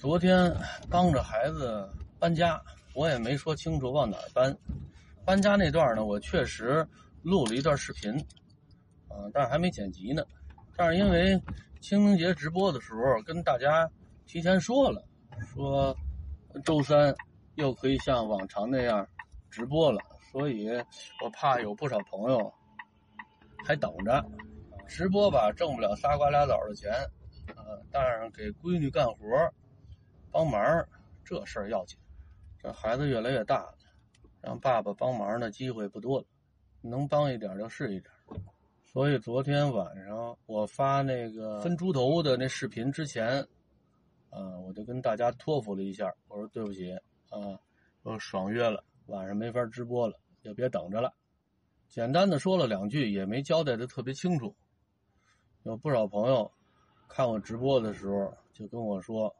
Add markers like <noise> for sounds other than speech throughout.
昨天帮着孩子搬家，我也没说清楚往哪儿搬。搬家那段呢，我确实录了一段视频，啊，但是还没剪辑呢。但是因为清明节直播的时候跟大家提前说了，说周三又可以像往常那样直播了，所以我怕有不少朋友还等着直播吧，挣不了仨瓜俩枣的钱，啊，但是给闺女干活。帮忙，这事儿要紧。这孩子越来越大了，让爸爸帮忙的机会不多了，能帮一点就是一点。所以昨天晚上我发那个分猪头的那视频之前，啊，我就跟大家托付了一下，我说对不起啊，我爽约了，晚上没法直播了，就别等着了。简单的说了两句，也没交代的特别清楚。有不少朋友看我直播的时候就跟我说。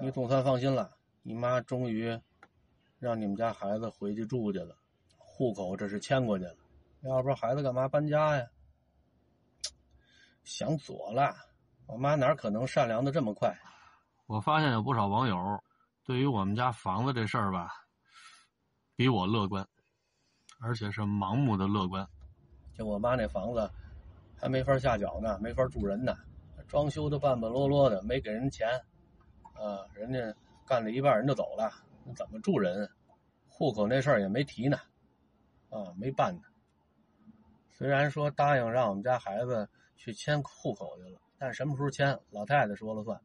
你总算放心了，你妈终于让你们家孩子回去住去了，户口这是迁过去了。要不然孩子干嘛搬家呀？想左了，我妈哪可能善良的这么快？我发现有不少网友对于我们家房子这事儿吧，比我乐观，而且是盲目的乐观。就我妈那房子还没法下脚呢，没法住人呢，装修的半半落落的，没给人钱。啊，人家干了一半，人就走了，怎么住人？户口那事儿也没提呢，啊，没办呢。虽然说答应让我们家孩子去迁户口去了，但什么时候迁，老太太说了算。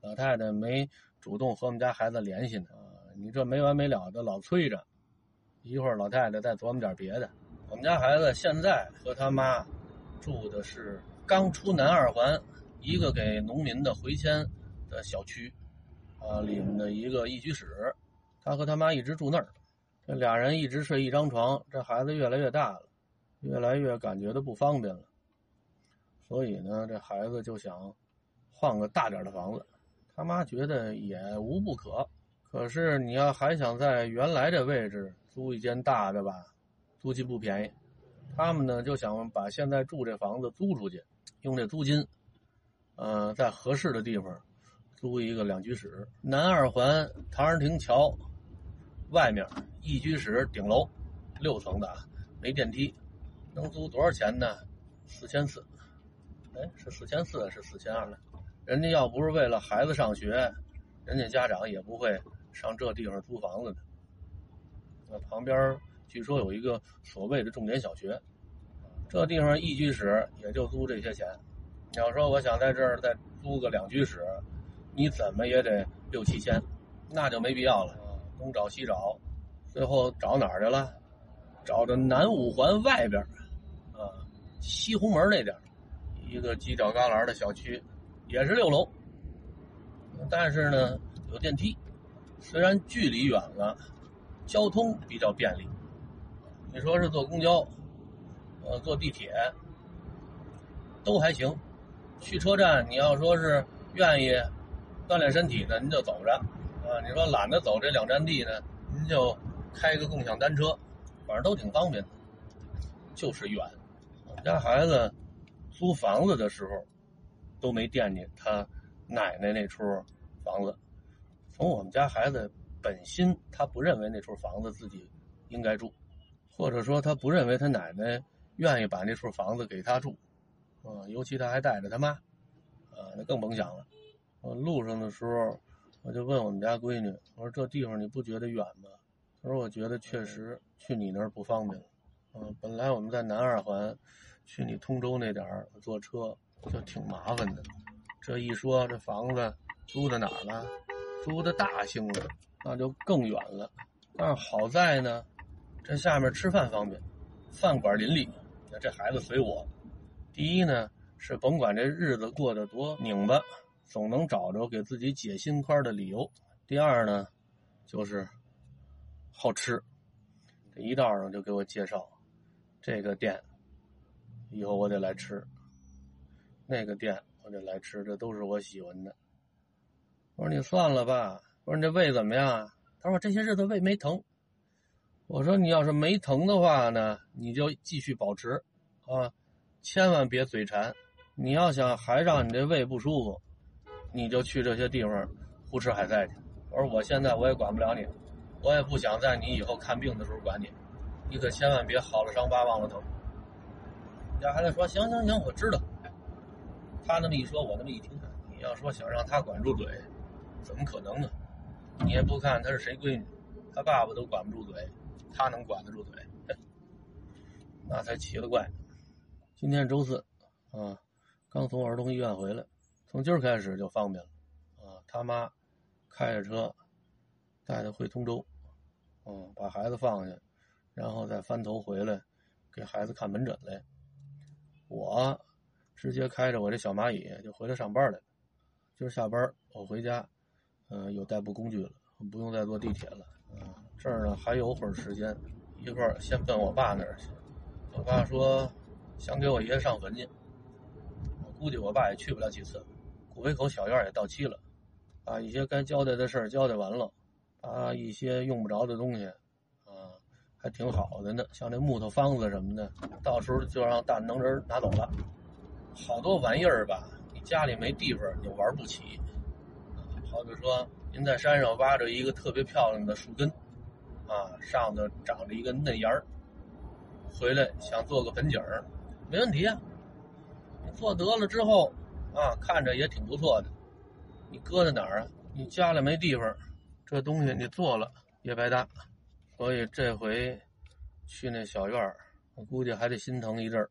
老太太没主动和我们家孩子联系呢，啊，你这没完没了的老催着，一会儿老太太再琢磨点别的。我们家孩子现在和他妈住的是刚出南二环一个给农民的回迁小区。啊，里面的一个一居室，他和他妈一直住那儿，这俩人一直睡一张床。这孩子越来越大了，越来越感觉到不方便了，所以呢，这孩子就想换个大点的房子。他妈觉得也无不可，可是你要还想在原来这位置租一间大的吧，租金不便宜。他们呢就想把现在住这房子租出去，用这租金，呃，在合适的地方。租一个两居室，南二环唐人亭桥外面一居室顶楼，六层的啊，没电梯，能租多少钱呢？四千四，哎，是四千四是四千二呢？人家要不是为了孩子上学，人家家长也不会上这地方租房子的。那旁边据说有一个所谓的重点小学，这地方一居室也就租这些钱。你要说我想在这儿再租个两居室。你怎么也得六七千，那就没必要了。东找西找，最后找哪儿去了？找的南五环外边啊，西红门那点一个犄角旮旯的小区，也是六楼，但是呢有电梯，虽然距离远了，交通比较便利。你说是坐公交，呃，坐地铁都还行。去车站，你要说是愿意。锻炼身体呢，您就走着，啊，你说懒得走这两站地呢，您就开个共享单车，反正都挺方便的，就是远。我们家孩子租房子的时候都没惦记他奶奶那处房子，从我们家孩子本心，他不认为那处房子自己应该住，或者说他不认为他奶奶愿意把那处房子给他住，啊，尤其他还带着他妈，啊，那更甭想了。我路上的时候，我就问我们家闺女：“我说这地方你不觉得远吗？”她说：“我觉得确实去你那儿不方便。”嗯，本来我们在南二环，去你通州那点儿坐车就挺麻烦的。这一说这房子租在哪儿了？租的大兴了，那就更远了。但是好在呢，这下面吃饭方便，饭馆林立。那这孩子随我。第一呢，是甭管这日子过得多拧巴。总能找着给自己解心宽的理由。第二呢，就是好吃，这一道上就给我介绍这个店，以后我得来吃；那个店我得来吃，这都是我喜欢的。我说你算了吧，我说你这胃怎么样？他说我这些日子胃没疼。我说你要是没疼的话呢，你就继续保持啊，千万别嘴馋。你要想还让你这胃不舒服。你就去这些地方胡吃海塞去。我说我现在我也管不了你，我也不想在你以后看病的时候管你，你可千万别好了伤疤忘了疼。家孩子说行行行，我知道。他那么一说，我那么一听，你要说想让他管住嘴，怎么可能呢？你也不看他是谁闺女，他爸爸都管不住嘴，他能管得住嘴？<laughs> 那才奇了怪。今天周四，啊，刚从儿童医院回来，从今儿开始就方便了，啊，他妈开着车带他回通州，嗯，把孩子放下，然后再翻头回来给孩子看门诊来。我直接开着我这小蚂蚁就回来上班来了。今儿下班我回家，嗯，有代步工具了，不用再坐地铁了。啊，这儿呢还有会儿时间，一会儿先奔我爸那儿去。我爸说想给我爷上坟去，我估计我爸也去不了几次。古北口小院也到期了，把一些该交代的事儿交代完了，把一些用不着的东西，啊，还挺好的呢，像那木头方子什么的，到时候就让大能人拿走了。好多玩意儿吧，你家里没地方，你玩不起。好比说，您在山上挖着一个特别漂亮的树根，啊，上头长着一个嫩芽儿。回来想做个盆景儿，没问题啊。做得了之后，啊，看着也挺不错的。你搁在哪儿啊？你家里没地方，这东西你做了也白搭。所以这回去那小院儿，我估计还得心疼一阵儿。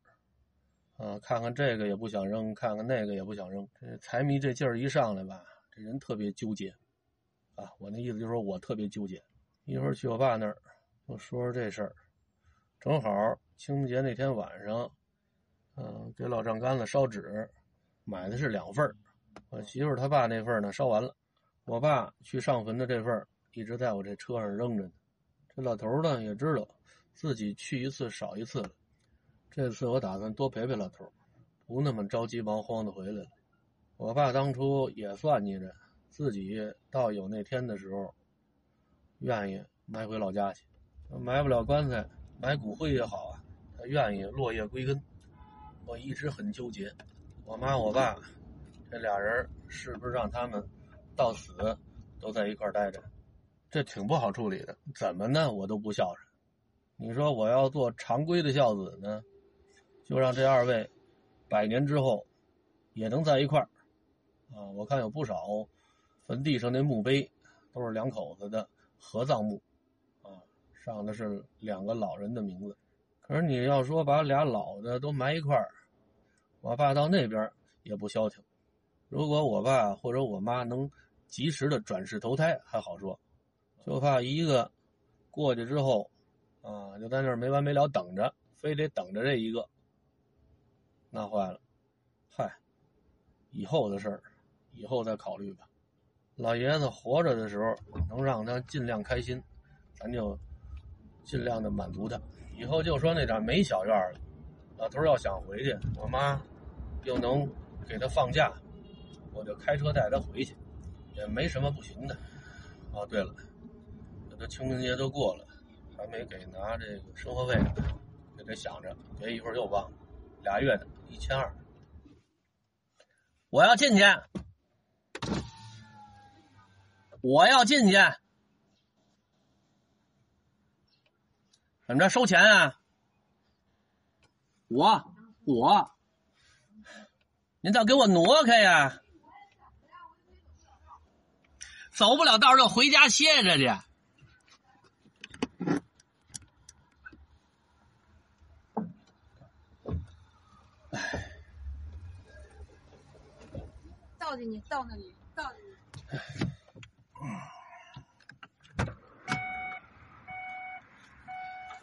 啊，看看这个也不想扔，看看那个也不想扔。这财迷这劲儿一上来吧，这人特别纠结。啊，我那意思就是说我特别纠结。一会儿去我爸那儿，就说说这事儿。正好清明节那天晚上，嗯，给老丈杆子烧纸，买的是两份我媳妇她爸那份呢烧完了，我爸去上坟的这份一直在我这车上扔着呢。这老头呢也知道自己去一次少一次了，这次我打算多陪陪老头，不那么着急忙慌的回来了。我爸当初也算计着自己到有那天的时候，愿意埋回老家去，埋不了棺材。埋骨灰也好啊，他愿意落叶归根。我一直很纠结，我妈我爸这俩人是不是让他们到死都在一块待着？这挺不好处理的。怎么呢？我都不孝顺。你说我要做常规的孝子呢，就让这二位百年之后也能在一块儿啊！我看有不少坟地上那墓碑都是两口子的合葬墓。啊上的是两个老人的名字，可是你要说把俩老的都埋一块儿，我爸到那边也不消停。如果我爸或者我妈能及时的转世投胎还好说，就怕一个过去之后，啊，就在那儿没完没了等着，非得等着这一个，那坏了。嗨，以后的事儿，以后再考虑吧。老爷子活着的时候，能让他尽量开心，咱就。尽量的满足他，以后就说那点没小院了，老头要想回去，我妈又能给他放假，我就开车带他回去，也没什么不行的。哦，对了，这都清明节都过了，还没给拿这个生活费呢，就得想着，别一会儿又忘了。俩月的一千二，我要进去，我要进去。怎么着收钱啊？我我，您倒给我挪开呀！走不了道就回家歇着去。哎，倒进去，倒那里，倒进去。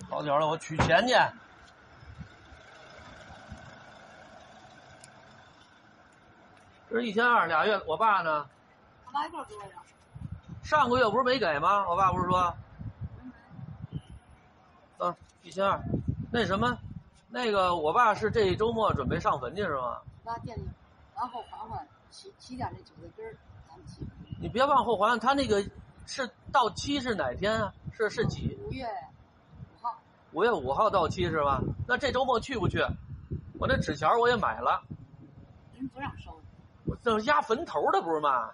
好点了，我取钱去。是一千二，俩月。我爸呢？我爸一块给我的。上个月不是没给吗？我爸不是说。嗯，一千二。那什么，那个我爸是这一周末准备上坟去是吗？我爸惦记往后点那韭菜根儿，你别往后还，他那个是到期是哪天啊？是是几？五月。五月五号到期是吧？那这周末去不去？我那纸钱我也买了。人不让收。我这压坟头的不是吗？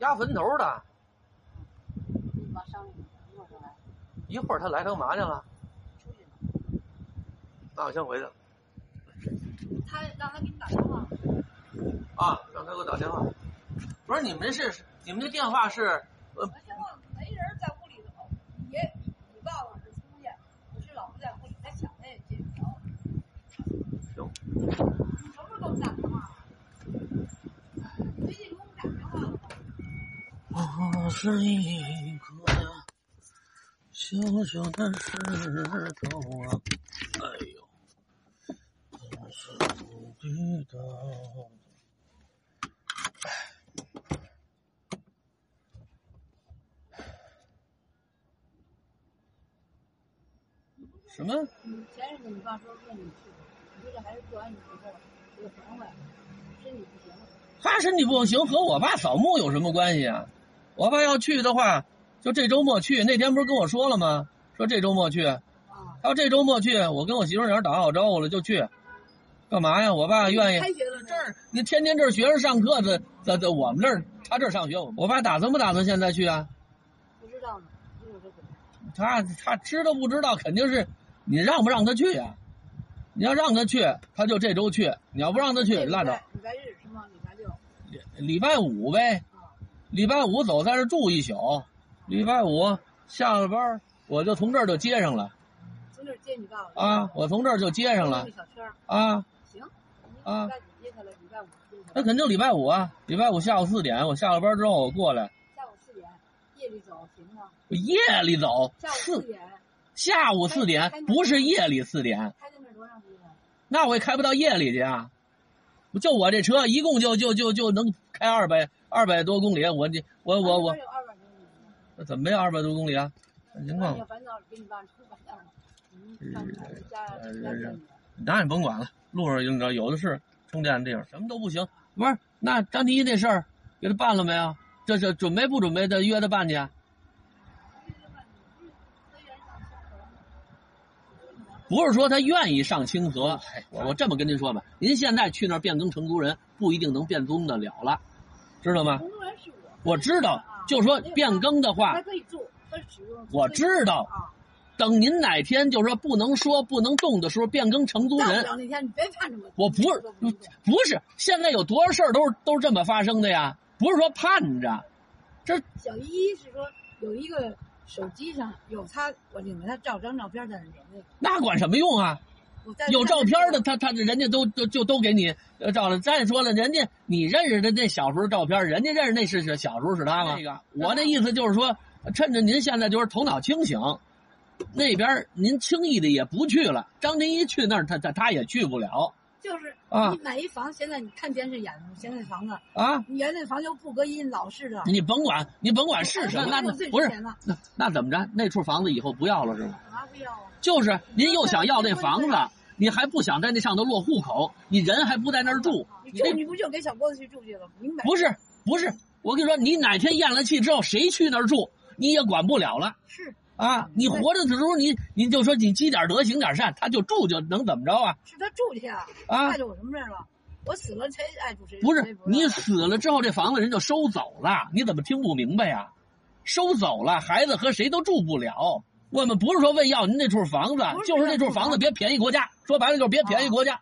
压坟头的。一会儿来。一会儿他来干嘛去了？出去了。那我先回去。他让他给你打电话。啊，让他给我打电话。不是你们是你们这电话是？呃。没人在屋里头，你，你爸爸是出去，我是老婆在屋里在抢那借条。行。你什么时候给我们打电话？最近给我们打电话了吗？我是一颗小小的石头啊，哎呦，真是无比的。什么？前日子你爸说让你去，你说这孩子做完你之后，这个房子身体不行。他身体不行和我爸扫墓有什么关系啊？我爸要去的话，就这周末去。那天不是跟我说了吗？说这周末去。啊。他要这周末去，我跟我媳妇儿打好招呼了就去。干嘛呀？我爸愿意。开学了这儿，你天天这儿学生上课的，在在我们这儿，他这儿上学。我爸打算不打算现在去啊？不知道呢，他他知道不知道？肯定是。你让不让他去呀？你要让他去，他就这周去；你要不让他去，拉倒。礼拜日是吗？礼拜六。礼礼拜五呗。礼拜五走在这住一宿，礼拜五下了班，我就从这儿就接上了。从这儿接你爸爸。啊，我从这儿就接上了。小车。啊。行。啊。礼拜几接他了？礼拜五那肯定礼拜五啊！礼拜五下午四点，我下了班之后我过来。下午四点，夜里走行吗？夜里走。下午四点。下午四点不是夜里四点，开那多长时间？那我也开不到夜里去啊！就我这车一共就就就就能开二百二百多公里，我这我我我。那怎么没有二百多公里啊？情况。那你甭管了，路上用着有的是充电的地方，什么都不行。不是，那张第一那事儿给他办了没有？这是准备不准备？的约他办去？不是说他愿意上清河，我我这么跟您说吧，您现在去那儿变更成都人，不一定能变更的了了，知道吗？成都人是我。我知道，就说变更的话，可以住，使用。我知道，等您哪天就是说不能说不能动的时候，变更成都人。那天你别盼着我。我不是，不是，现在有多少事儿都是都是这么发生的呀？不是说盼着，这小一是说有一个。手机上有他，我领着他照张照片在那那管什么用啊？有照片的，他他人家都都就都给你照了。再说了，人家你认识的那小时候照片，人家认识那是小时候是他吗？那个，我那意思就是说，趁着您现在就是头脑清醒，那边您轻易的也不去了。张天一去那儿，他他他也去不了。就是啊，你买一房，现在你看电视演的现在房子啊，你原那房就不隔音，老式的。你甭管，你甭管是什么，<laughs> 那不是那那怎么着？那处房子以后不要了是吗？干嘛不要啊？就是您又想要那房子，你还不想在那上头落户口，你人还不在那儿住，你你不就给小郭子去住去了？明白？不是不是，我跟你说，你哪天咽了气之后，谁去那儿住，你也管不了了。是。啊，你活着的时候，你你就说你积点德，行点善，他就住就能怎么着啊？是他住去啊？啊，碍着我什么事了？我死了谁爱住谁？不是你死了之后，这房子人就收走了，你怎么听不明白呀？收走了，孩子和谁都住不了。我们不是说为要您那处房子，就是那处房子别便宜国家。说白了就是别便宜国家。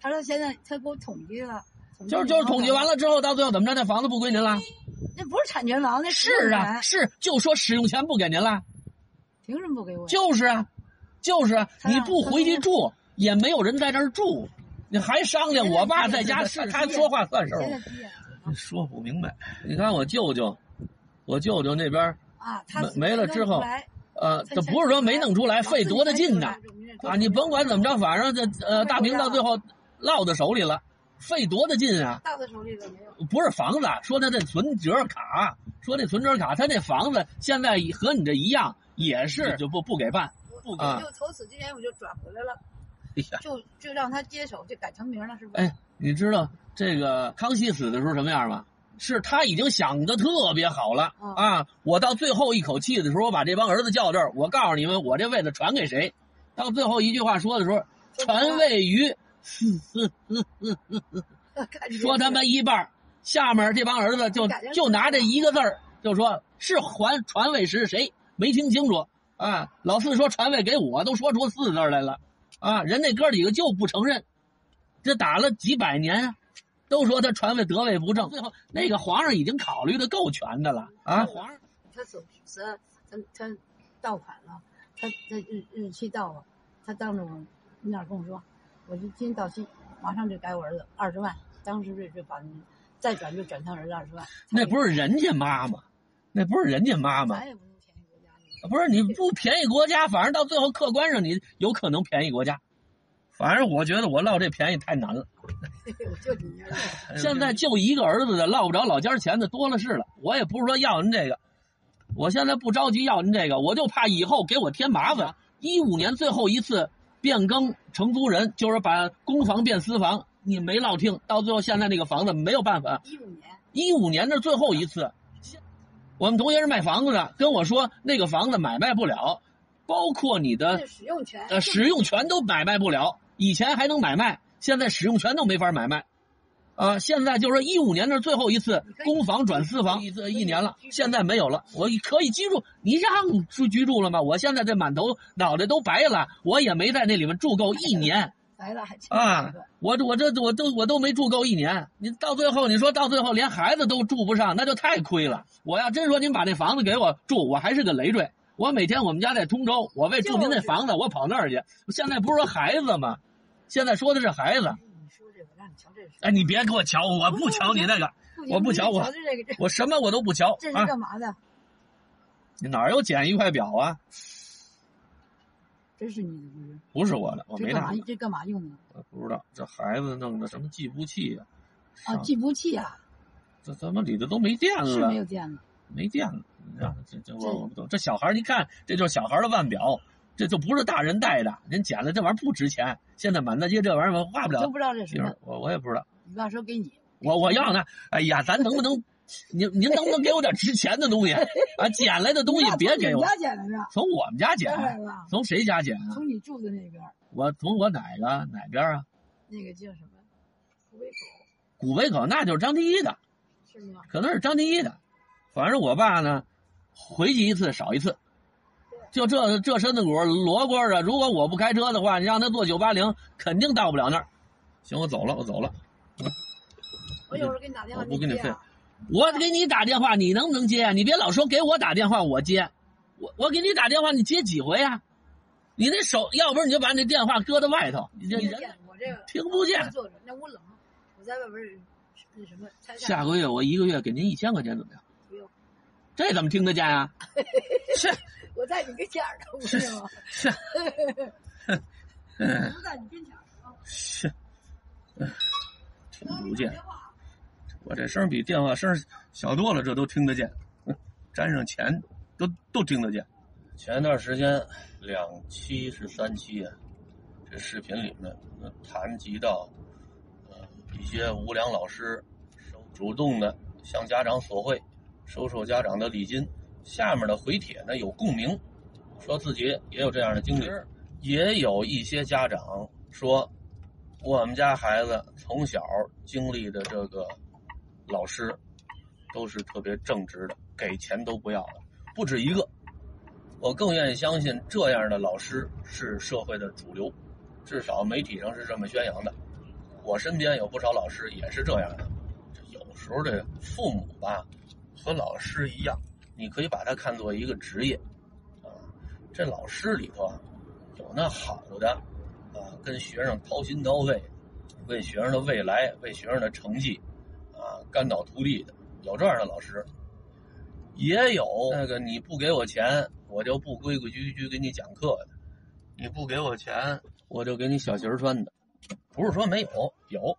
他说现在他给我统计了，就是就是统计完了之后，到最后怎么着？那房子不归您了？那不是产权房，那是啊，是就说使用权不给您了。凭什么不给我？就是啊，就是啊，你不回去住，也没有人在这儿住，你还商量？我爸在家是他说话算数。说不明白。你看我舅舅，我舅舅那边啊，没没了之后，呃，这不是说没弄出来，费多大劲呢？啊，你甭管怎么着，反正这呃大明到最后落到手里了，费多大劲啊？到他手里了没有？不是房子，说他这存折卡，说这存折卡，他那房子现在和你这一样。也是就不不给办，不给。就从此之前我就转回来了，哎呀，就就让他接手，就改成名了，是不是？哎，你知道这个康熙死的时候什么样吗？是他已经想的特别好了啊！我到最后一口气的时候，我把这帮儿子叫这儿，我告诉你们，我这位子传给谁？到最后一句话说的时候，传位于，<laughs> 说他们一半下面这帮儿子就就拿这一个字儿，就说是还传位时谁没听清楚啊？老四说传位给我，都说出四字来了啊！人那哥几个就不承认，这打了几百年，都说他传位得位不正。最后那个皇上已经考虑的够全的了啊！皇上他走是他他到款了，他他日日期到了，他当着我面跟我说，我就今天到期，马上就给我儿子二十万，当时就就把。再转就转他儿子二十万，那不是人家妈妈，那不是人家妈妈。咱也不能便宜国家。不是你不便宜国家，反正到最后客观上你有可能便宜国家。反正我觉得我落这便宜太难了。<laughs> 就你现在就一个儿子的落不着老家钱的多了是了。我也不是说要您这个，我现在不着急要您这个，我就怕以后给我添麻烦。一五年最后一次变更承租人，就是把公房变私房。你没落听，到最后现在那个房子没有办法。一五年，一五年的最后一次，我们同学是卖房子的，跟我说那个房子买卖不了，包括你的使用权，呃，使用权都买卖不了。以前还能买卖，现在使用权都没法买卖。啊，现在就是说一五年的最后一次公房转私房，一一年了，现在没有了。我可以居住，你让住居住了吗？我现在这满头脑袋都白了，我也没在那里面住够一 <laughs> 年。来了还啊！我我这我都我都没住够一年，你到最后你说到最后连孩子都住不上，那就太亏了。我要真说您把这房子给我住，我还是个累赘。我每天我们家在通州，我为住您那房子，我跑那儿去。现在不是说孩子吗？现在说的是孩子。这个让你瞧这哎，你别给我瞧，我不瞧你那个，我不瞧我，我什么我都不瞧。这是干嘛的？你哪有捡一块表啊？这是你的不是？不是我的，我没拿。这干嘛用的？不知道，这孩子弄的什么计步器呀？啊，计步器啊！这怎么里头都没电了？是没有电了，没电了。让这这我我不懂。这小孩你看，这就是小孩的腕表，这就不是大人戴的。人捡了这玩意儿不值钱，现在满大街这玩意儿画不了。都不知道这什么。我我也不知道。你爸说给你。我我要呢。哎呀，咱能不能？您您能不能给我点值钱的东西啊？捡来的东西别给我。从家捡来的。从我们家捡。从谁家捡啊？从你住的那边。我从我哪个哪边啊？那个叫什么？古北口。古北口那就是张第一的。是吗？可能是张第一的。反正我爸呢，回去一次少一次。就这这身子骨罗锅的，如果我不开车的话，你让他坐九八零，肯定到不了那儿。行，我走了，我走了。我有时候给你打电话，不给你费。我给你打电话，你能不能接啊？你别老说给我打电话，我接。我我给你打电话，你接几回啊？你那手，要不是你就把你电话搁在外头，你这人我这个听不见。那屋冷，我在外边那什么。下个月我一个月给您一千块钱怎么样？这怎么听得见啊？<laughs> 是。我在你跟前儿呢，是吗？是。<laughs> 我在你跟前啊。是。听不见。我这声比电话声小多了，这都听得见。沾上钱，都都听得见。前一段时间两期是三期啊，这视频里面谈及到，呃，一些无良老师主动的向家长索贿，收受家长的礼金。下面的回帖呢有共鸣，说自己也有这样的经历。也有一些家长说，我们家孩子从小经历的这个。老师都是特别正直的，给钱都不要的，不止一个。我更愿意相信这样的老师是社会的主流，至少媒体上是这么宣扬的。我身边有不少老师也是这样的。有时候这父母吧，和老师一样，你可以把它看作一个职业啊。这老师里头有那好的啊，跟学生掏心掏肺，为学生的未来，为学生的成绩。啊，肝脑涂地的有这样的老师，也有那个你不给我钱，我就不规规矩矩给你讲课的；你不给我钱，我就给你小鞋穿的。不是说没有，有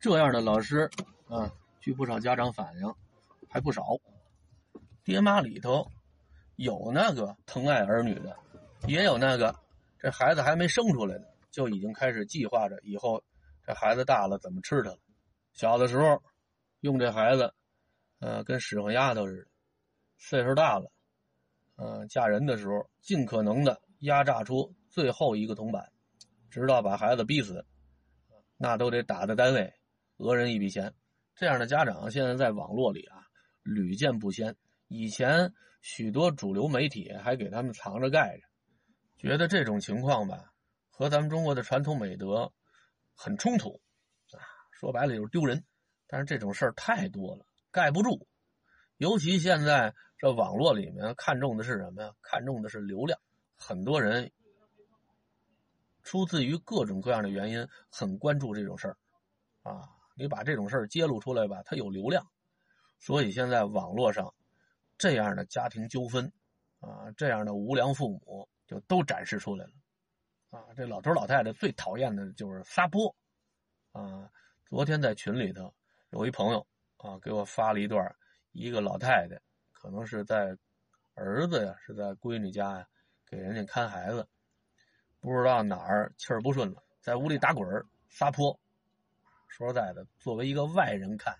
这样的老师啊。据不少家长反映，还不少。爹妈里头有那个疼爱儿女的，也有那个这孩子还没生出来呢，就已经开始计划着以后这孩子大了怎么吃他了。小的时候。用这孩子，呃，跟使唤丫头似的，岁数大了，嗯，嫁人的时候尽可能的压榨出最后一个铜板，直到把孩子逼死，那都得打在单位讹人一笔钱。这样的家长现在在网络里啊屡见不鲜。以前许多主流媒体还给他们藏着盖着，觉得这种情况吧和咱们中国的传统美德很冲突啊，说白了就是丢人。但是这种事儿太多了，盖不住。尤其现在这网络里面看重的是什么呀？看重的是流量。很多人出自于各种各样的原因，很关注这种事儿啊。你把这种事儿揭露出来吧，它有流量，所以现在网络上这样的家庭纠纷啊，这样的无良父母就都展示出来了啊。这老头老太太最讨厌的就是撒泼啊。昨天在群里头有一朋友啊，给我发了一段，一个老太太可能是在儿子呀，是在闺女家呀，给人家看孩子，不知道哪儿气儿不顺了，在屋里打滚撒泼。说实在的，作为一个外人看，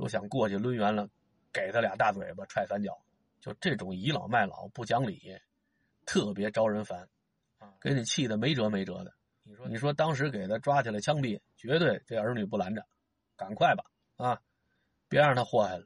都想过去抡圆了，给他俩大嘴巴，踹三脚。就这种倚老卖老、不讲理，特别招人烦，啊，给你气的没辙没辙的。你说，你说当时给他抓起来枪毙，绝对这儿女不拦着，赶快吧，啊，别让他祸害了。